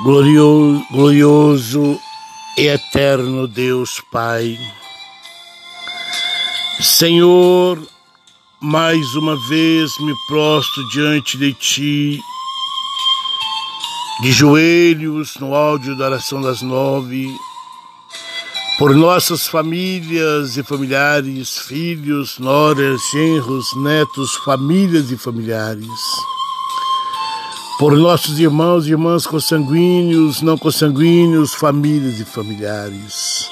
Glorioso, glorioso e eterno Deus Pai. Senhor, mais uma vez me prostro diante de Ti, de joelhos no áudio da oração das nove, por nossas famílias e familiares, filhos, noras, genros, netos, famílias e familiares por nossos irmãos e irmãs consanguíneos, não consanguíneos, famílias e familiares,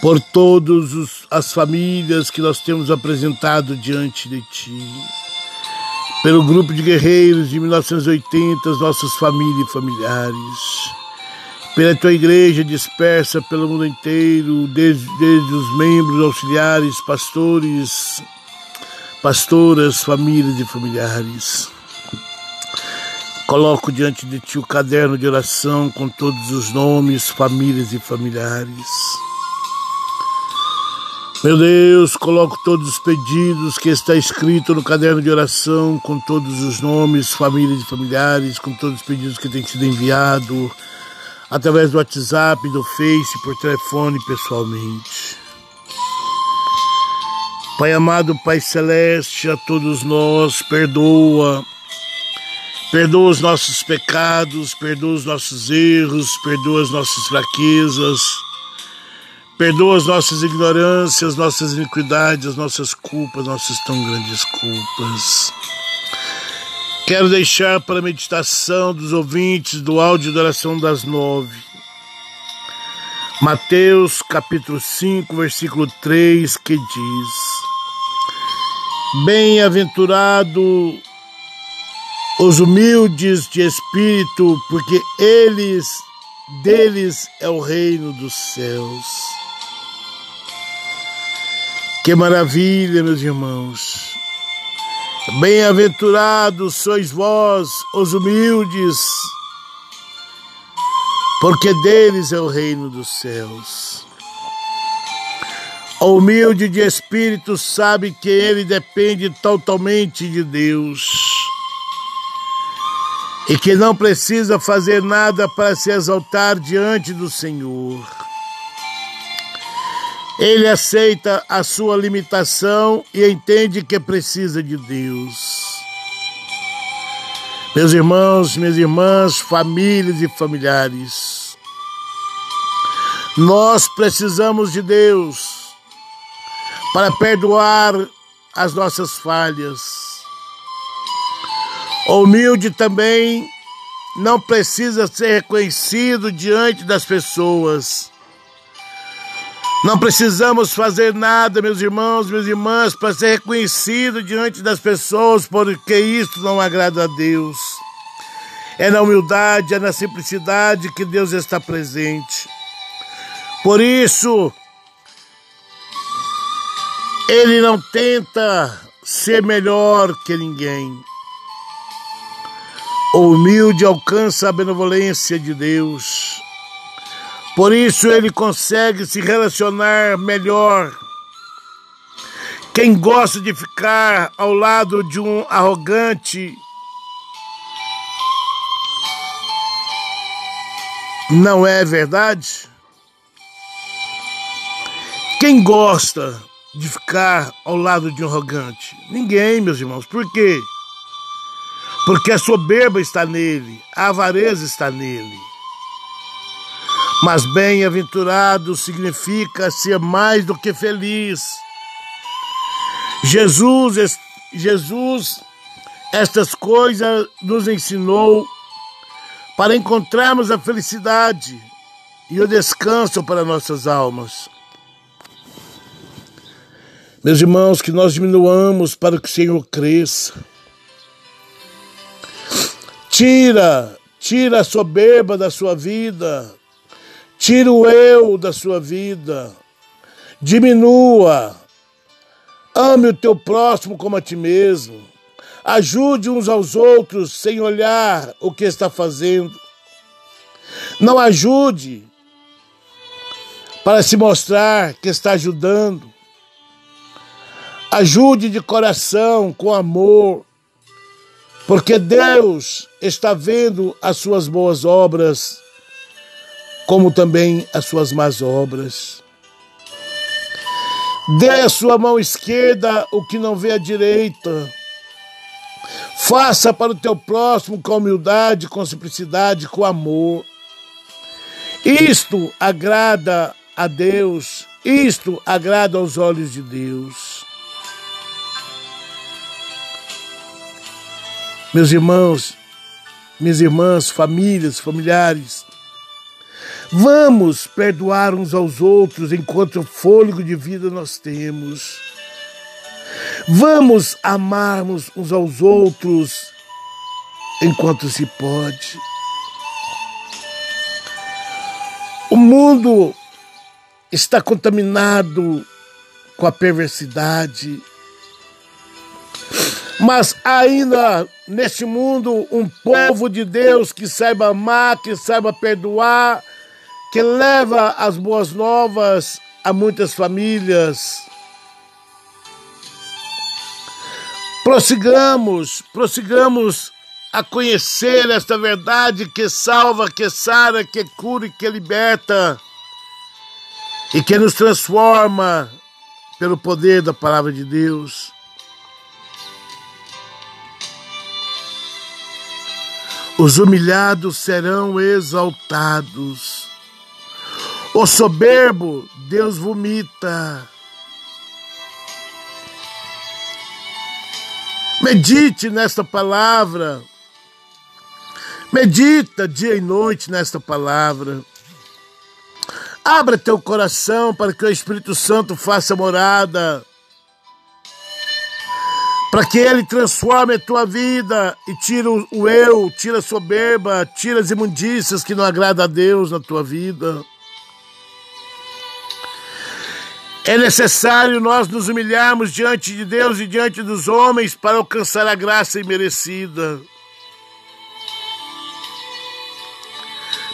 por todas as famílias que nós temos apresentado diante de Ti, pelo grupo de guerreiros de 1980, nossas famílias e familiares, pela Tua igreja dispersa pelo mundo inteiro, desde, desde os membros auxiliares, pastores, pastoras, famílias e familiares Coloco diante de ti o caderno de oração com todos os nomes, famílias e familiares. Meu Deus, coloco todos os pedidos que está escrito no caderno de oração com todos os nomes, famílias e familiares, com todos os pedidos que têm sido enviado através do WhatsApp, do Face, por telefone, pessoalmente. Pai amado, Pai celeste, a todos nós, perdoa Perdoa os nossos pecados, perdoa os nossos erros, perdoa as nossas fraquezas, perdoa as nossas ignorâncias, nossas iniquidades, as nossas culpas, nossas tão grandes culpas. Quero deixar para a meditação dos ouvintes do áudio da oração das nove. Mateus capítulo 5, versículo 3, que diz: Bem-aventurado os humildes de espírito, porque eles deles é o reino dos céus. Que maravilha, meus irmãos. Bem-aventurados sois vós, os humildes, porque deles é o reino dos céus. O humilde de espírito sabe que ele depende totalmente de Deus e que não precisa fazer nada para se exaltar diante do Senhor. Ele aceita a sua limitação e entende que precisa de Deus. Meus irmãos, minhas irmãs, famílias e familiares, nós precisamos de Deus para perdoar as nossas falhas Humilde também não precisa ser reconhecido diante das pessoas. Não precisamos fazer nada, meus irmãos, minhas irmãs, para ser reconhecido diante das pessoas, porque isso não agrada a Deus. É na humildade, é na simplicidade que Deus está presente. Por isso, Ele não tenta ser melhor que ninguém. O humilde alcança a benevolência de Deus. Por isso ele consegue se relacionar melhor. Quem gosta de ficar ao lado de um arrogante não é verdade? Quem gosta de ficar ao lado de um arrogante? Ninguém, meus irmãos. Por quê? Porque a soberba está nele, a avareza está nele. Mas bem-aventurado significa ser mais do que feliz. Jesus, Jesus, estas coisas nos ensinou para encontrarmos a felicidade e o descanso para nossas almas. Meus irmãos, que nós diminuamos para que o Senhor cresça. Tira, tira a soberba da sua vida. Tira o eu da sua vida. Diminua. Ame o teu próximo como a ti mesmo. Ajude uns aos outros sem olhar o que está fazendo. Não ajude para se mostrar que está ajudando. Ajude de coração, com amor Porque Deus está vendo as suas boas obras, como também as suas más obras. Dê a sua mão esquerda o que não vê à direita. Faça para o teu próximo com humildade, com simplicidade, com amor. Isto agrada a Deus, isto agrada aos olhos de Deus. Meus irmãos, minhas irmãs, famílias, familiares, vamos perdoar uns aos outros enquanto fôlego de vida nós temos. Vamos amarmos uns aos outros enquanto se pode. O mundo está contaminado com a perversidade, mas ainda neste mundo um povo de Deus que saiba amar, que saiba perdoar, que leva as boas novas a muitas famílias. Prossigamos, prossigamos a conhecer esta verdade que salva, que sara, que cura e que liberta e que nos transforma pelo poder da palavra de Deus. Os humilhados serão exaltados. O soberbo Deus vomita. Medite nesta palavra. Medita dia e noite nesta palavra. Abra teu coração para que o Espírito Santo faça morada para que Ele transforme a tua vida e tire o eu, tire a soberba, tire as imundícias que não agrada a Deus na tua vida. É necessário nós nos humilharmos diante de Deus e diante dos homens para alcançar a graça imerecida.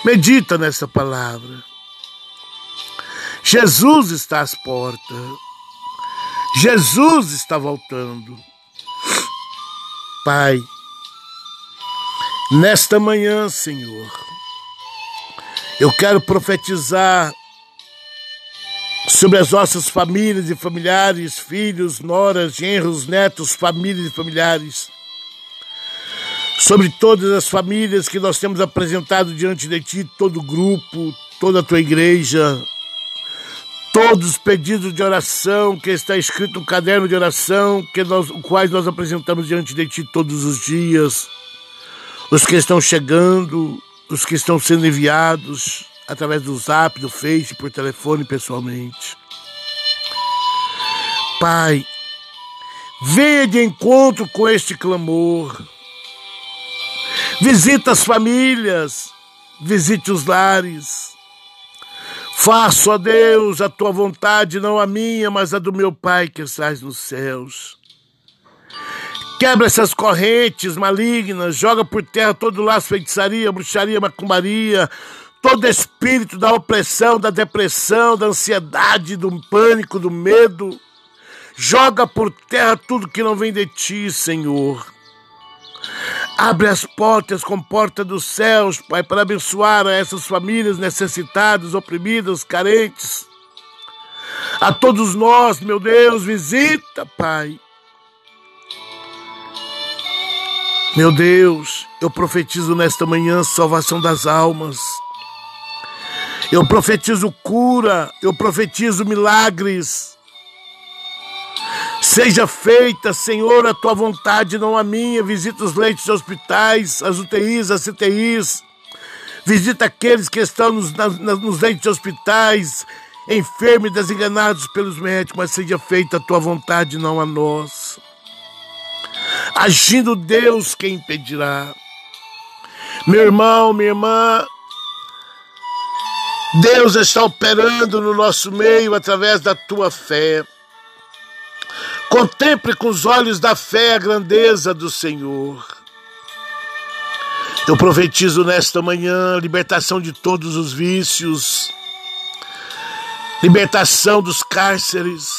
Medita nessa palavra. Jesus está às portas. Jesus está voltando. Pai, nesta manhã, Senhor, eu quero profetizar sobre as nossas famílias e familiares, filhos, noras, genros, netos, famílias e familiares, sobre todas as famílias que nós temos apresentado diante de Ti, todo o grupo, toda a Tua igreja, todos os pedidos de oração que está escrito no caderno de oração, que nós, quais nós apresentamos diante de Ti todos os dias, os que estão chegando, os que estão sendo enviados através do Zap, do Face, por telefone, pessoalmente. Pai, venha de encontro com este clamor. Visita as famílias, visite os lares Faço, ó Deus, a tua vontade, não a minha, mas a do meu Pai que estás nos céus. Quebra essas correntes malignas, joga por terra todo laço, feitiçaria, bruxaria, macumbaria, todo espírito da opressão, da depressão, da ansiedade, do pânico, do medo. Joga por terra tudo que não vem de ti, Senhor. Abre as portas com porta dos céus, Pai, para abençoar a essas famílias necessitadas, oprimidas, carentes. A todos nós, meu Deus, visita, Pai. Meu Deus, eu profetizo nesta manhã salvação das almas. Eu profetizo cura, eu profetizo milagres. Seja feita, Senhor, a tua vontade, não a minha. Visita os leitos de hospitais, as UTIs, as CTIs. Visita aqueles que estão nos, nos leitos de hospitais, enfermos e desenganados pelos médicos, mas seja feita a tua vontade, não a nossa. Agindo Deus, quem impedirá? Meu irmão, minha irmã, Deus está operando no nosso meio através da tua fé. Contemple com os olhos da fé a grandeza do Senhor. Eu profetizo nesta manhã libertação de todos os vícios, libertação dos cárceres,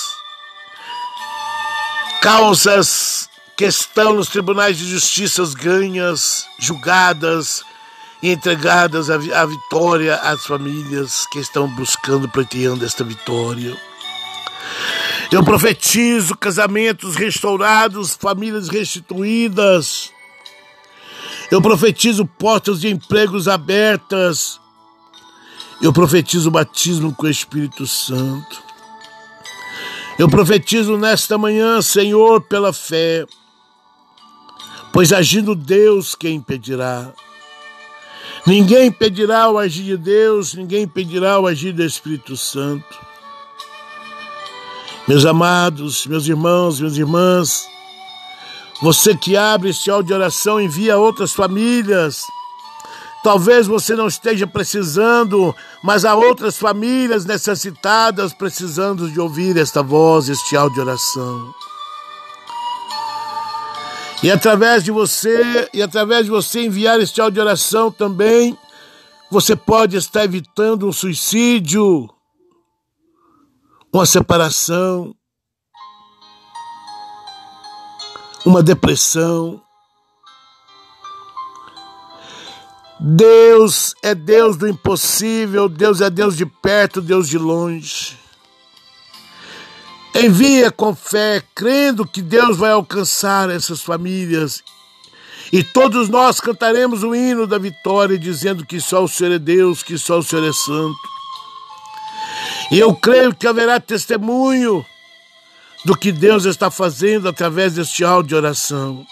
causas que estão nos tribunais de justiça ganhas, julgadas e entregadas à vitória às famílias que estão buscando, pleiteando esta vitória. Eu profetizo casamentos restaurados, famílias restituídas. Eu profetizo portas de empregos abertas. Eu profetizo o batismo com o Espírito Santo. Eu profetizo nesta manhã, Senhor, pela fé, pois agindo Deus, quem impedirá? Ninguém impedirá o agir de Deus, ninguém impedirá o agir do Espírito Santo. Meus amados, meus irmãos, minhas irmãs, você que abre este áudio de oração, envia outras famílias. Talvez você não esteja precisando, mas há outras famílias necessitadas precisando de ouvir esta voz, este áudio de oração. E através de você, e através de você enviar este áudio de oração também, você pode estar evitando um suicídio, uma separação, uma depressão. Deus é Deus do impossível, Deus é Deus de perto, Deus de longe. Envia com fé, crendo que Deus vai alcançar essas famílias. E todos nós cantaremos o hino da vitória, dizendo que só o Senhor é Deus, que só o Senhor é santo. Eu creio que haverá testemunho do que Deus está fazendo através deste áudio de oração.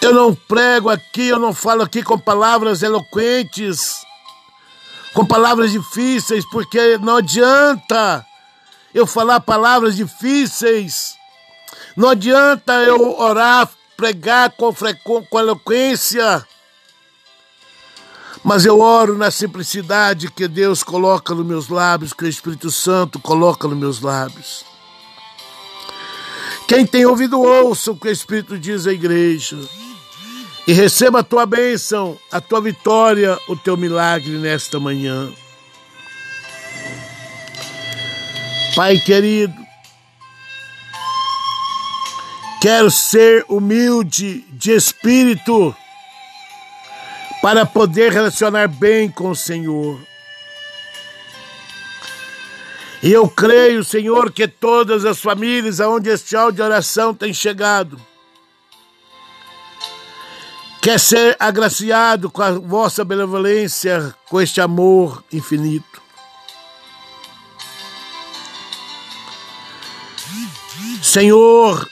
Eu não prego aqui, eu não falo aqui com palavras eloquentes, com palavras difíceis, porque não adianta eu falar palavras difíceis, não adianta eu orar, pregar com, com eloquência, mas eu oro na simplicidade que Deus coloca nos meus lábios, que o Espírito Santo coloca nos meus lábios. Quem tem ouvido, ouça o que o Espírito diz à igreja. E receba a tua bênção, a tua vitória, o teu milagre nesta manhã. Pai querido, quero ser humilde de espírito para poder relacionar bem com o Senhor. E eu creio, Senhor, que todas as famílias aonde este áudio de oração tem chegado, quer ser agraciado com a vossa benevolência, com este amor infinito. Senhor,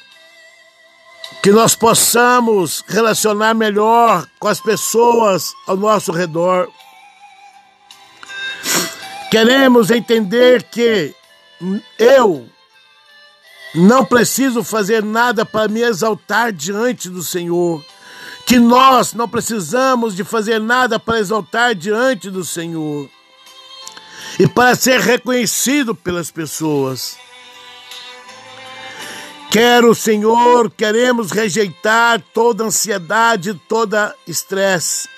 que nós possamos relacionar melhor com as pessoas ao nosso redor. Queremos entender que eu não preciso fazer nada para me exaltar diante do Senhor. Que nós não precisamos de fazer nada para exaltar diante do Senhor. E para ser reconhecido pelas pessoas. Quero, Senhor, queremos rejeitar toda ansiedade, toda estresse.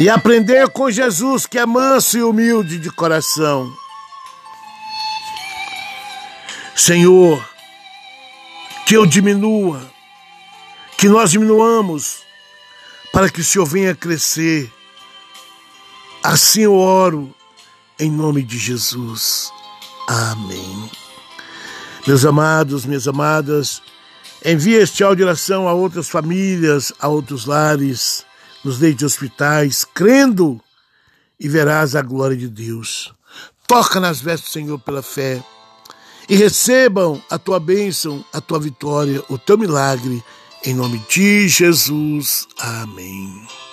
E aprender com Jesus, que é manso e humilde de coração. Senhor, que eu diminua, que nós diminuamos, para que o Senhor venha crescer. Assim eu oro, em nome de Jesus. Amém. Meus amados, minhas amadas, envie este áudio de oração a outras famílias, a outros lares, nos leitos de hospitais, crendo e verás a glória de Deus. Toca nas vestes do Senhor pela fé e recebam a tua bênção, a tua vitória, o teu milagre, em nome de Jesus. Amém.